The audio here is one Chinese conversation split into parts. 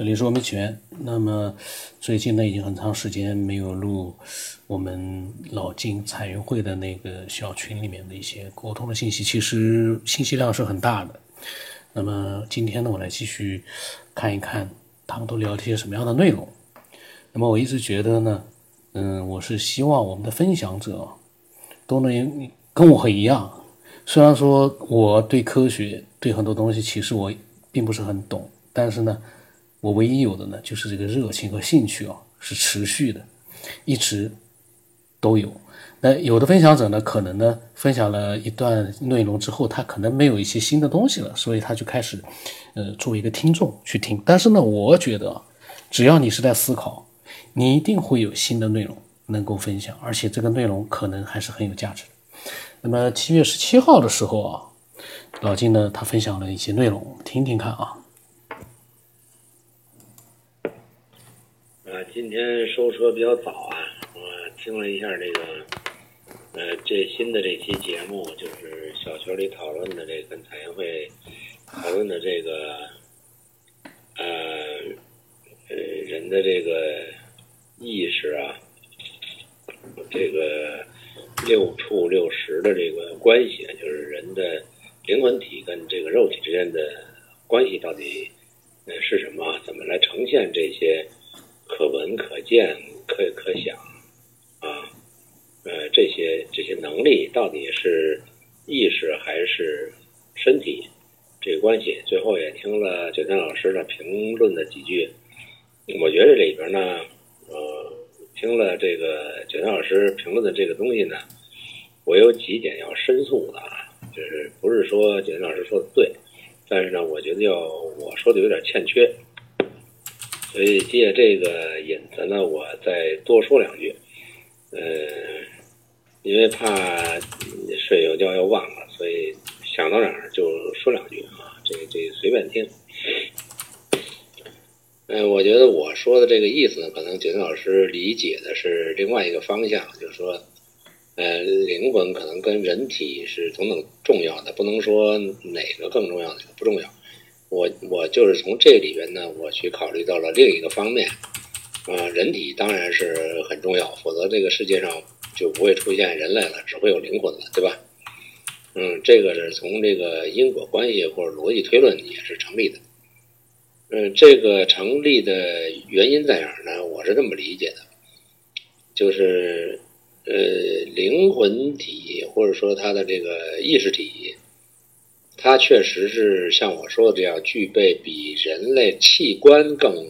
这里是我们起源。那么最近呢，已经很长时间没有录我们老金彩云会的那个小群里面的一些沟通的信息，其实信息量是很大的。那么今天呢，我来继续看一看他们都聊了些什么样的内容。那么我一直觉得呢，嗯，我是希望我们的分享者都能跟我一样。虽然说我对科学对很多东西其实我并不是很懂，但是呢。我唯一有的呢，就是这个热情和兴趣啊，是持续的，一直都有。那有的分享者呢，可能呢，分享了一段内容之后，他可能没有一些新的东西了，所以他就开始，呃，作为一个听众去听。但是呢，我觉得，只要你是在思考，你一定会有新的内容能够分享，而且这个内容可能还是很有价值的。那么七月十七号的时候啊，老金呢，他分享了一些内容，听听看啊。今天收车比较早啊，我听了一下这个，呃，最新的这期节目，就是小群里讨论的这个跟财会讨论的这个，呃，呃，人的这个意识啊，这个六处六识的这个关系，就是人的灵魂体跟这个肉体之间的关系到底呃是什么？怎么来呈现这些？可闻可见可可想啊，呃，这些这些能力到底是意识还是身体这个关系？最后也听了九天老师的评论的几句，我觉得这里边呢，呃，听了这个九天老师评论的这个东西呢，我有几点要申诉的啊，就是不是说九天老师说的对，但是呢，我觉得要我说的有点欠缺。所以借这个引子呢，我再多说两句，呃，因为怕睡有觉要忘了，所以想到哪儿就说两句啊，这这随便听。呃，我觉得我说的这个意思呢，可能景老师理解的是另外一个方向，就是说，呃，灵魂可能跟人体是同等重要的，不能说哪个更重要，哪个不重要。就是从这里边呢，我去考虑到了另一个方面，啊，人体当然是很重要，否则这个世界上就不会出现人类了，只会有灵魂了，对吧？嗯，这个是从这个因果关系或者逻辑推论也是成立的。嗯，这个成立的原因在哪儿呢？我是这么理解的，就是呃，灵魂体或者说它的这个意识体。它确实是像我说的这样，具备比人类器官更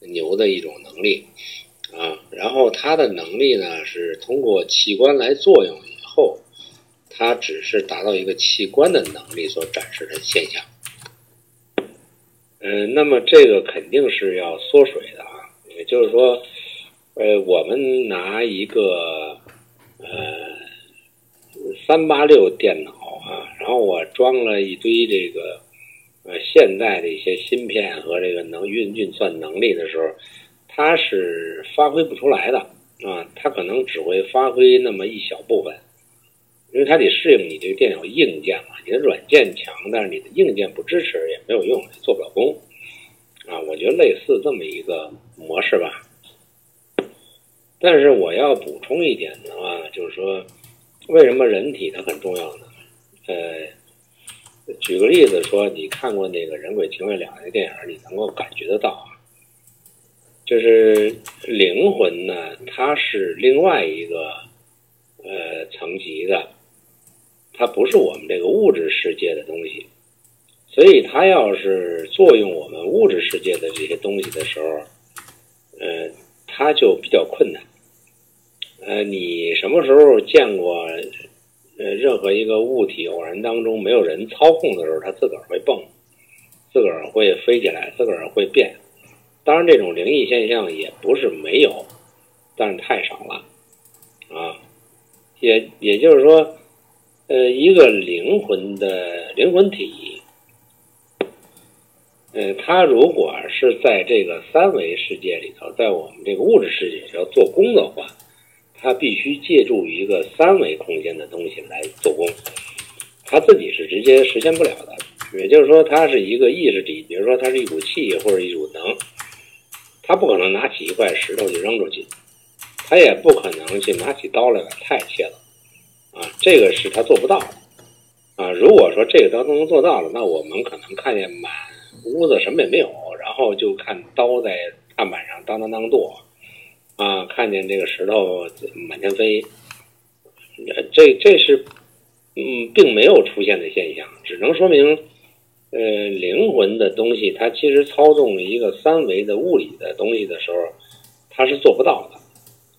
牛的一种能力啊。然后它的能力呢，是通过器官来作用以后，它只是达到一个器官的能力所展示的现象。嗯，那么这个肯定是要缩水的啊。也就是说，呃，我们拿一个呃三八六电脑。然后我装了一堆这个，呃，现代的一些芯片和这个能运运算能力的时候，它是发挥不出来的啊，它可能只会发挥那么一小部分，因为它得适应你这个电脑硬件嘛，你的软件强，但是你的硬件不支持也没有用，做不了功啊。我觉得类似这么一个模式吧。但是我要补充一点的话，就是说，为什么人体它很重要呢？呃，举个例子说，你看过那个《人鬼情未了》那电影，你能够感觉得到啊，就是灵魂呢，它是另外一个呃层级的，它不是我们这个物质世界的东西，所以它要是作用我们物质世界的这些东西的时候，呃，它就比较困难。呃，你什么时候见过？呃，任何一个物体偶然当中没有人操控的时候，它自个儿会蹦，自个儿会飞起来，自个儿会变。当然，这种灵异现象也不是没有，但是太少了啊。也也就是说，呃，一个灵魂的灵魂体，呃，它如果是在这个三维世界里头，在我们这个物质世界要做工的话。他必须借助一个三维空间的东西来做功，他自己是直接实现不了的。也就是说，它是一个意识体，比如说它是一股气或者一股能，他不可能拿起一块石头就扔出去，他也不可能去拿起刀来把菜切了，啊，这个是他做不到的，啊，如果说这个刀都能做到了，那我们可能看见满屋子什么也没有，然后就看刀在案板上当当当剁，啊，看见这个石头满天飞，这这是嗯，并没有出现的现象，只能说明。呃，灵魂的东西，它其实操纵一个三维的物理的东西的时候，它是做不到的。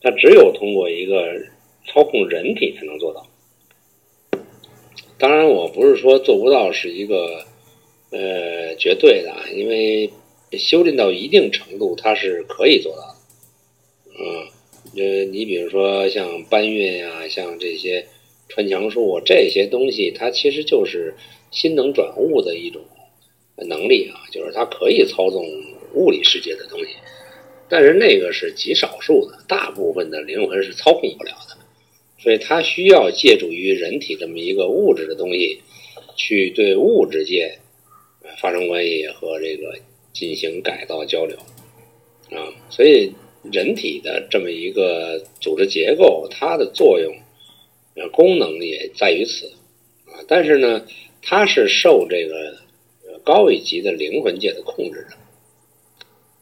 它只有通过一个操控人体才能做到。当然，我不是说做不到是一个呃绝对的，因为修炼到一定程度，它是可以做到的。呃，你比如说像搬运呀，像这些穿墙术这些东西，它其实就是。心能转物的一种能力啊，就是它可以操纵物理世界的东西，但是那个是极少数的，大部分的灵魂是操控不了的，所以它需要借助于人体这么一个物质的东西，去对物质界发生关系和这个进行改造交流啊，所以人体的这么一个组织结构，它的作用呃功能也在于此啊，但是呢。它是受这个高一级的灵魂界的控制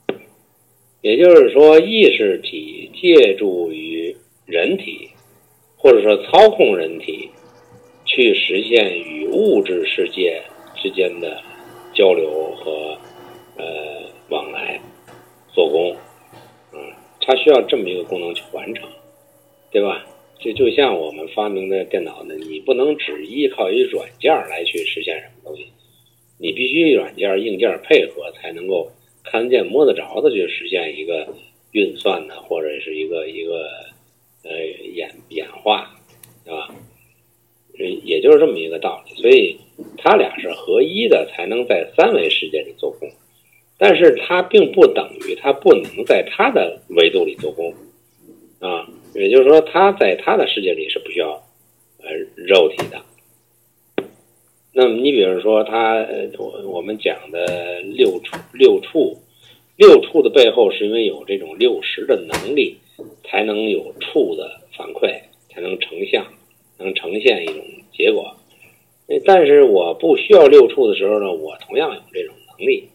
的，也就是说，意识体借助于人体，或者说操控人体，去实现与物质世界之间的交流和呃往来、做工，它需要这么一个功能去完成，对吧？就就像我们发明的电脑呢，你不能只依靠一软件来去实现什么东西，你必须软件硬件配合，才能够看得见摸得着的去实现一个运算呢，或者是一个一个呃演演化，对吧？也就是这么一个道理。所以它俩是合一的，才能在三维世界里做工，但是它并不等于它不能在它的维度里做工啊。也就是说，他在他的世界里是不需要呃肉体的。那么，你比如说，他我我们讲的六处六处六处的背后，是因为有这种六十的能力，才能有处的反馈，才能成像，能呈现一种结果。但是，我不需要六处的时候呢，我同样有这种能力。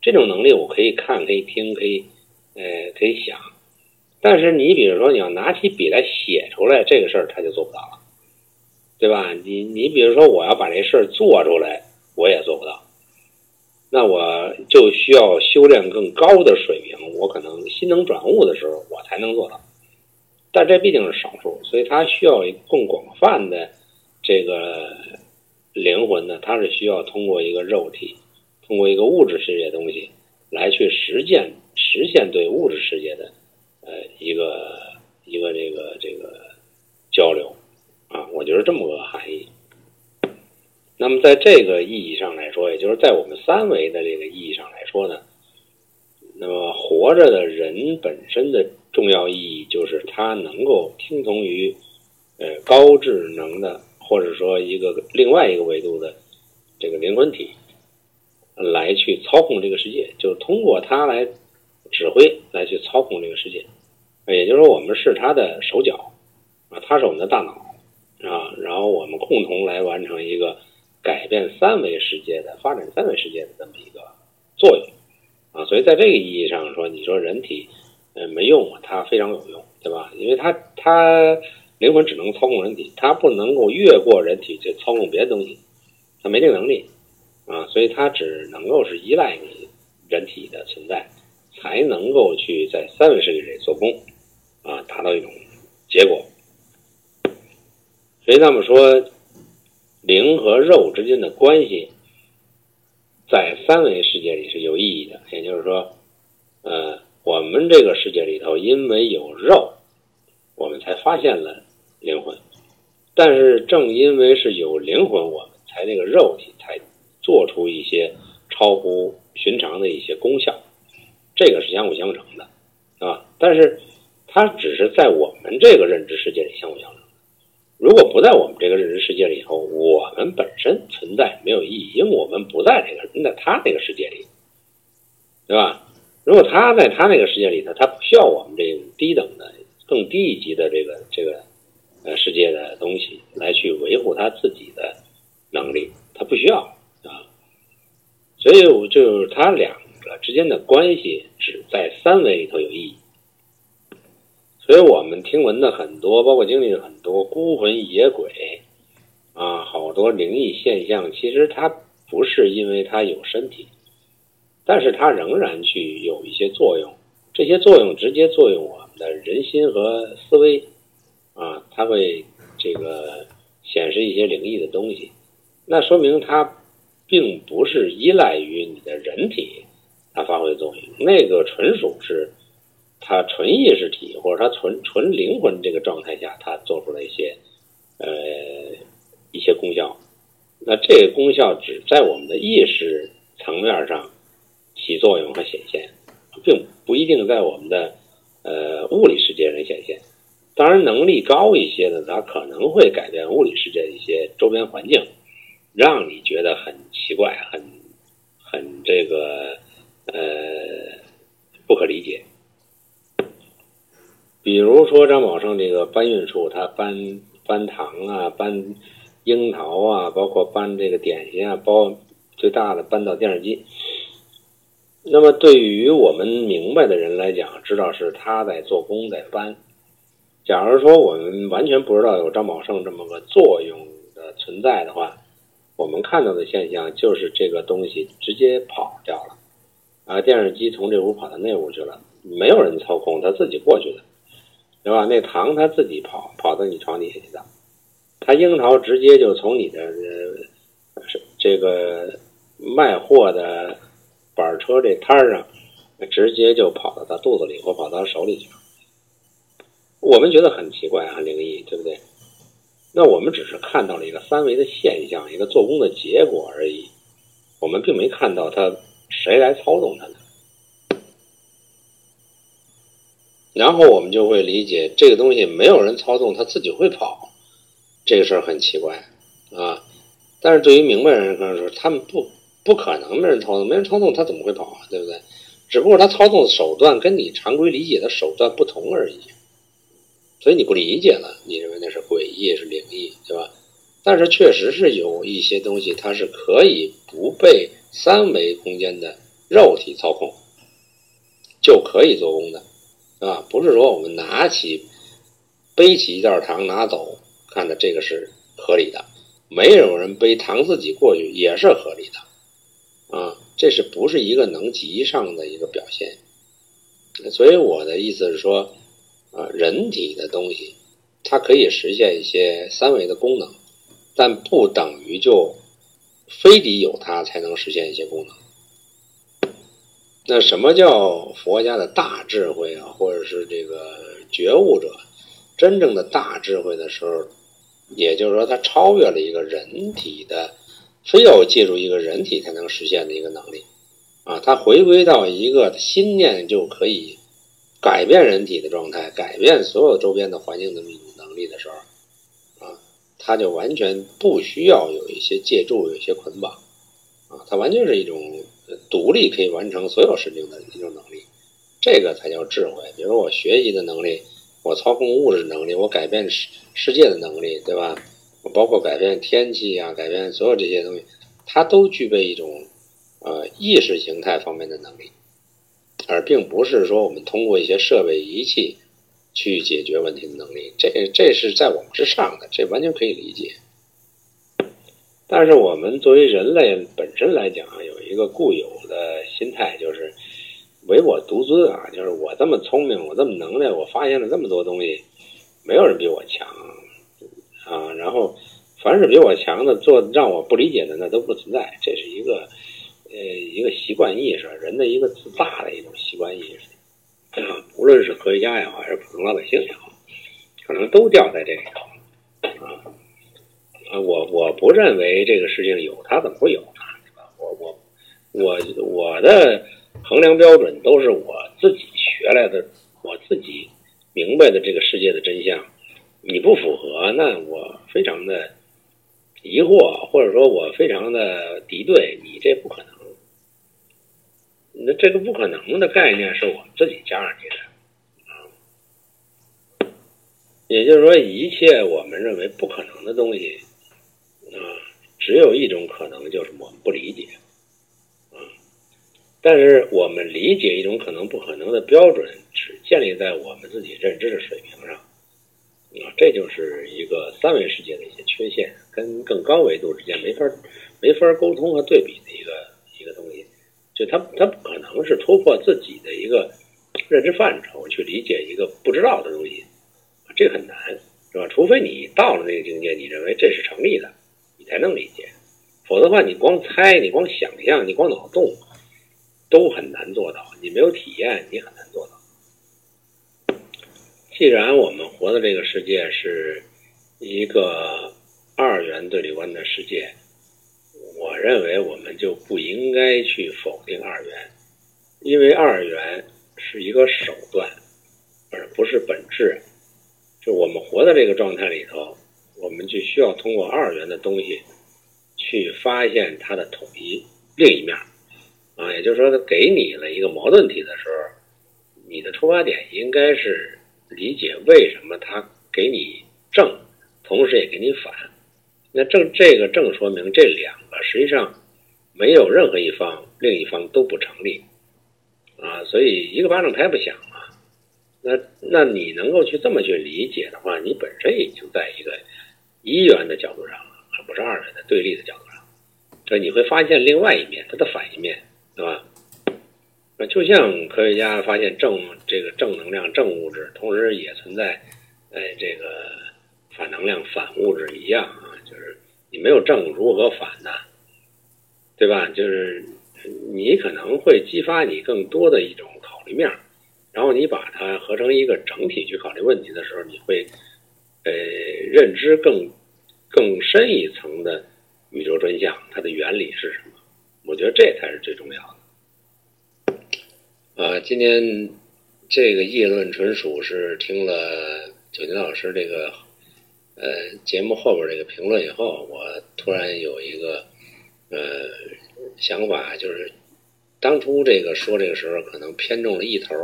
这种能力，我可以看，可以听，可以呃，可以想。但是你比如说，你要拿起笔来写出来这个事儿，他就做不到了，对吧？你你比如说，我要把这事儿做出来，我也做不到。那我就需要修炼更高的水平，我可能心能转物的时候，我才能做到。但这毕竟是少数，所以它需要更广泛的这个灵魂呢，它是需要通过一个肉体，通过一个物质世界的东西来去实践实现对物质世界的。呃，一个一个这个这个交流啊，我觉得这么个含义。那么在这个意义上来说，也就是在我们三维的这个意义上来说呢，那么活着的人本身的重要意义就是他能够听从于呃高智能的，或者说一个另外一个维度的这个灵魂体来去操控这个世界，就是通过它来。指挥来去操控这个世界，也就是说，我们是他的手脚啊，他是我们的大脑啊，然后我们共同来完成一个改变三维世界的发展三维世界的这么一个作用啊，所以在这个意义上说，你说人体呃没用，它非常有用，对吧？因为它它灵魂只能操控人体，它不能够越过人体去操控别的东西，它没这个能力啊，所以它只能够是依赖你人体的存在。才能够去在三维世界里做功，啊，达到一种结果。所以那么说，灵和肉之间的关系，在三维世界里是有意义的。也就是说，呃，我们这个世界里头，因为有肉，我们才发现了灵魂。但是正因为是有灵魂，我们才这个肉体才做出一些超乎寻常的一些功效。这个是相辅相成的，啊，但是它只是在我们这个认知世界里相辅相成。如果不在我们这个认知世界里头，我们本身存在没有意义，因为我们不在这个，在他那个世界里，对吧？如果他在他那个世界里头，他不需要我们这种低等的、更低一级的这个这个呃世界的东西来去维护他自己的能力，他不需要。所以，我就是他两个之间的关系只在三维里头有意义。所以我们听闻的很多，包括经历的很多孤魂野鬼啊，好多灵异现象，其实它不是因为它有身体，但是它仍然去有一些作用，这些作用直接作用我们的人心和思维啊，它会这个显示一些灵异的东西，那说明它并不是依赖于你的人体它发挥作用，那个纯属是。它纯意识体或者它纯纯灵魂这个状态下，它做出了一些呃一些功效。那这个功效只在我们的意识层面上起作用和显现，并不一定在我们的呃物理世界上显现。当然，能力高一些的，它可能会改变物理世界一些周边环境，让你觉得很奇怪、很很这个呃不可理解。比如说张宝胜这个搬运术，他搬搬糖啊，搬樱桃啊，包括搬这个点心啊，包最大的搬到电视机。那么对于我们明白的人来讲，知道是他在做工在搬。假如说我们完全不知道有张宝胜这么个作用的存在的话，我们看到的现象就是这个东西直接跑掉了，啊，电视机从这屋跑到那屋去了，没有人操控，他自己过去的。对吧？那糖它自己跑跑到你床底下去的，它樱桃直接就从你的是这个卖货的板车这摊上，直接就跑到他肚子里或跑到手里去了。我们觉得很奇怪，很灵异，对不对？那我们只是看到了一个三维的现象，一个做工的结果而已，我们并没看到他谁来操纵他的。然后我们就会理解这个东西没有人操纵，它自己会跑，这个事儿很奇怪啊。但是对于明白人来说，他们不不可能没人操纵，没人操纵它怎么会跑啊？对不对？只不过他操纵的手段跟你常规理解的手段不同而已，所以你不理解了，你认为那是诡异是灵异，对吧？但是确实是有一些东西，它是可以不被三维空间的肉体操控，就可以做功的。啊，不是说我们拿起、背起一袋糖拿走，看的这个是合理的；没有人背糖自己过去也是合理的。啊，这是不是一个能级上的一个表现？所以我的意思是说，啊，人体的东西它可以实现一些三维的功能，但不等于就非得有它才能实现一些功能。那什么叫佛家的大智慧啊，或者是这个觉悟者真正的大智慧的时候，也就是说，他超越了一个人体的，非要借助一个人体才能实现的一个能力啊，他回归到一个心念就可以改变人体的状态，改变所有周边的环境的一种能力的时候啊，他就完全不需要有一些借助，有一些捆绑啊，他完全是一种。独立可以完成所有事情的一种能力，这个才叫智慧。比如我学习的能力，我操控物质能力，我改变世世界的能力，对吧？我包括改变天气啊，改变所有这些东西，它都具备一种呃意识形态方面的能力，而并不是说我们通过一些设备仪器去解决问题的能力。这这是在我们之上的，这完全可以理解。但是我们作为人类本身来讲，有一个固有的心态，就是唯我独尊啊，就是我这么聪明，我这么能耐，我发现了这么多东西，没有人比我强啊。然后，凡是比我强的，做让我不理解的，那都不存在。这是一个呃一个习惯意识，人的一个自大的一种习惯意识。啊无论是科学家也好，还是普通老百姓也好，可能都掉在这里头啊。啊，我我不认为这个事情有，他怎么会有？我我我我的衡量标准都是我自己学来的，我自己明白的这个世界的真相。你不符合，那我非常的疑惑，或者说我非常的敌对，你这不可能。那这个不可能的概念是我们自己加上去的啊。也就是说，一切我们认为不可能的东西啊，只有一种可能，就是我们不理解啊。但是我们理解一种可能不可能的标准，只建立在我们自己认知的水平上啊。这就是一个三维世界的一些缺陷，跟更高维度之间没法没法沟通和对比的一个。就他他不可能是突破自己的一个认知范畴去理解一个不知道的东西，这很难，是吧？除非你到了那个境界，你认为这是成立的，你才能理解。否则的话，你光猜，你光想象，你光脑洞，都很难做到。你没有体验，你很难做到。既然我们活的这个世界是一个二元对立观的世界。我认为我们就不应该去否定二元，因为二元是一个手段，而不是本质。就我们活在这个状态里头，我们就需要通过二元的东西去发现它的统一另一面啊。也就是说，它给你了一个矛盾体的时候，你的出发点应该是理解为什么它给你正，同时也给你反。那正这个正说明这两个实际上没有任何一方另一方都不成立啊，所以一个巴掌拍不响嘛。那那你能够去这么去理解的话，你本身已经在一个一元的角度上了，而不是二元的对立的角度上。这你会发现另外一面，它的反一面，对吧？那就像科学家发现正这个正能量、正物质，同时也存在哎这个反能量、反物质一样啊。就是你没有正，如何反呢？对吧？就是你可能会激发你更多的一种考虑面，然后你把它合成一个整体去考虑问题的时候，你会呃认知更更深一层的宇宙真相，它的原理是什么？我觉得这才是最重要的。啊，今天这个议论纯属是听了九金老师这个。呃，节目后边这个评论以后，我突然有一个呃想法，就是当初这个说这个时候可能偏重了一头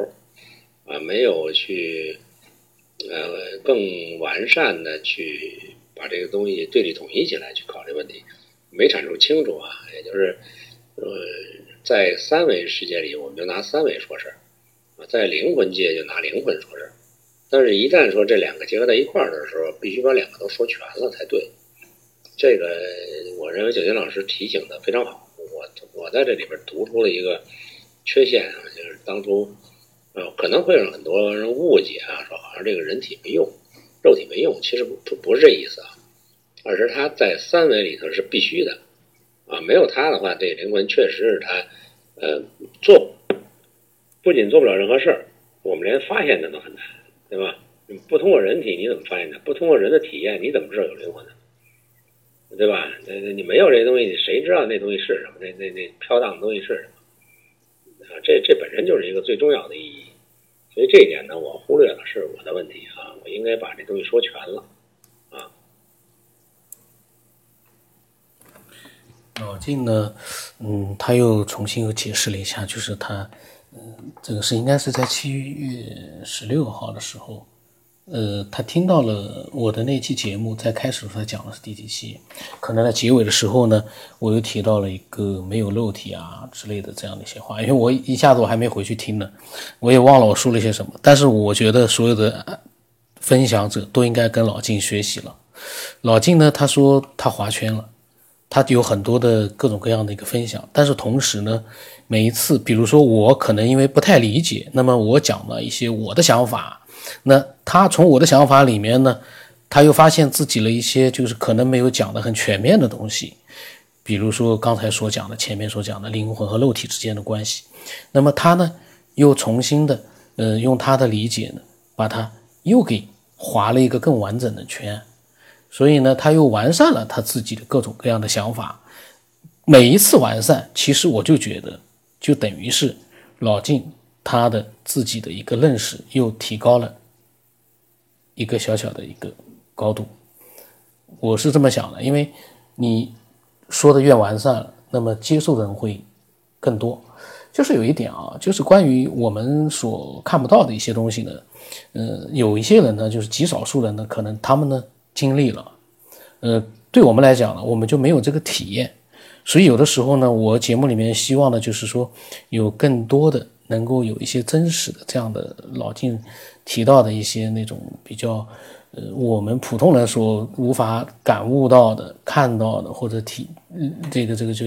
啊，没有去呃更完善的去把这个东西对立统一起来去考虑问题，没阐述清楚啊。也就是呃，在三维世界里，我们就拿三维说事儿啊，在灵魂界就拿灵魂说事儿。但是，一旦说这两个结合在一块儿的时候，必须把两个都说全了才对。这个，我认为九金老师提醒的非常好。我我在这里边读出了一个缺陷啊，就是当初呃可能会让很多人误解啊，说好像这个人体没用，肉体没用，其实不不是这意思啊，而是它在三维里头是必须的啊，没有它的话，这灵魂确实是它呃做不仅做不了任何事儿，我们连发现它都很难。对吧？你不通过人体，你怎么发现的？不通过人的体验，你怎么知道有灵魂呢？对吧？那那你没有这东西，谁知道那东西是什么？那那那飘荡的东西是什么？啊，这这本身就是一个最重要的意义。所以这一点呢，我忽略了，是我的问题啊！我应该把这东西说全了啊。老晋呢，嗯，他又重新又解释了一下，就是他。这个是应该是在七月十六号的时候，呃，他听到了我的那期节目，在开始的时候他讲的是第几期？可能在结尾的时候呢，我又提到了一个没有肉体啊之类的这样的一些话，因为我一下子我还没回去听呢，我也忘了我说了些什么。但是我觉得所有的分享者都应该跟老静学习了。老静呢，他说他划圈了。他有很多的各种各样的一个分享，但是同时呢，每一次，比如说我可能因为不太理解，那么我讲了一些我的想法，那他从我的想法里面呢，他又发现自己了一些就是可能没有讲的很全面的东西，比如说刚才所讲的前面所讲的灵魂和肉体之间的关系，那么他呢又重新的，呃，用他的理解呢，把它又给划了一个更完整的圈。所以呢，他又完善了他自己的各种各样的想法。每一次完善，其实我就觉得，就等于是老晋他的自己的一个认识又提高了一个小小的一个高度。我是这么想的，因为你说的越完善，那么接受的人会更多。就是有一点啊，就是关于我们所看不到的一些东西呢，呃，有一些人呢，就是极少数人呢，可能他们呢经历了，呃，对我们来讲呢，我们就没有这个体验，所以有的时候呢，我节目里面希望的就是说，有更多的能够有一些真实的这样的老晋提到的一些那种比较，呃，我们普通人所无法感悟到的、看到的或者体，这个这个就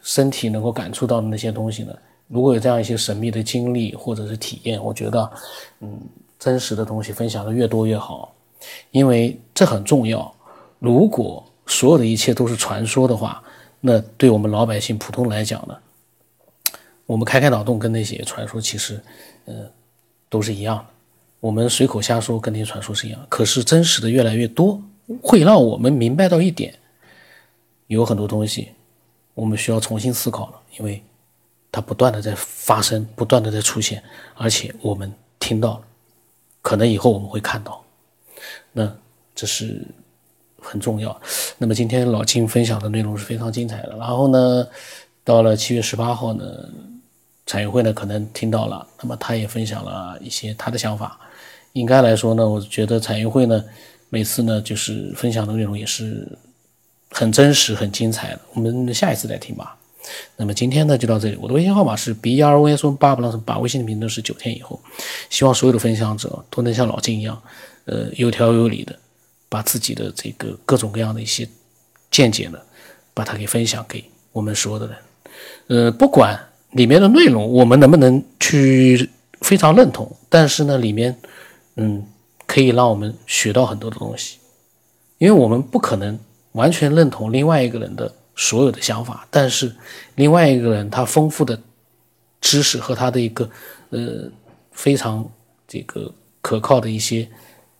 身体能够感触到的那些东西呢。如果有这样一些神秘的经历或者是体验，我觉得，嗯，真实的东西分享的越多越好，因为这很重要。如果所有的一切都是传说的话，那对我们老百姓普通来讲呢，我们开开脑洞跟那些传说其实，呃，都是一样的。我们随口瞎说跟那些传说是一样，可是真实的越来越多，会让我们明白到一点，有很多东西我们需要重新思考了，因为。它不断的在发生，不断的在出现，而且我们听到了，可能以后我们会看到，那这是很重要。那么今天老金分享的内容是非常精彩的。然后呢，到了七月十八号呢，彩云会呢可能听到了，那么他也分享了一些他的想法。应该来说呢，我觉得彩云会呢每次呢就是分享的内容也是很真实、很精彩的。我们下一次再听吧。那么今天呢就到这里，我的微信号码是 b r o s 八不让把微信的名字是九天以后，希望所有的分享者都能像老金一样，呃，有条有理的把自己的这个各种各样的一些见解呢，把它给分享给我们所有的人，呃，不管里面的内容我们能不能去非常认同，但是呢里面嗯可以让我们学到很多的东西，因为我们不可能完全认同另外一个人的。所有的想法，但是另外一个人他丰富的知识和他的一个呃非常这个可靠的一些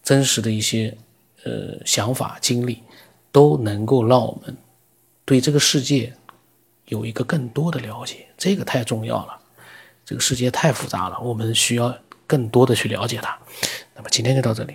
真实的一些呃想法经历，都能够让我们对这个世界有一个更多的了解，这个太重要了。这个世界太复杂了，我们需要更多的去了解它。那么今天就到这里。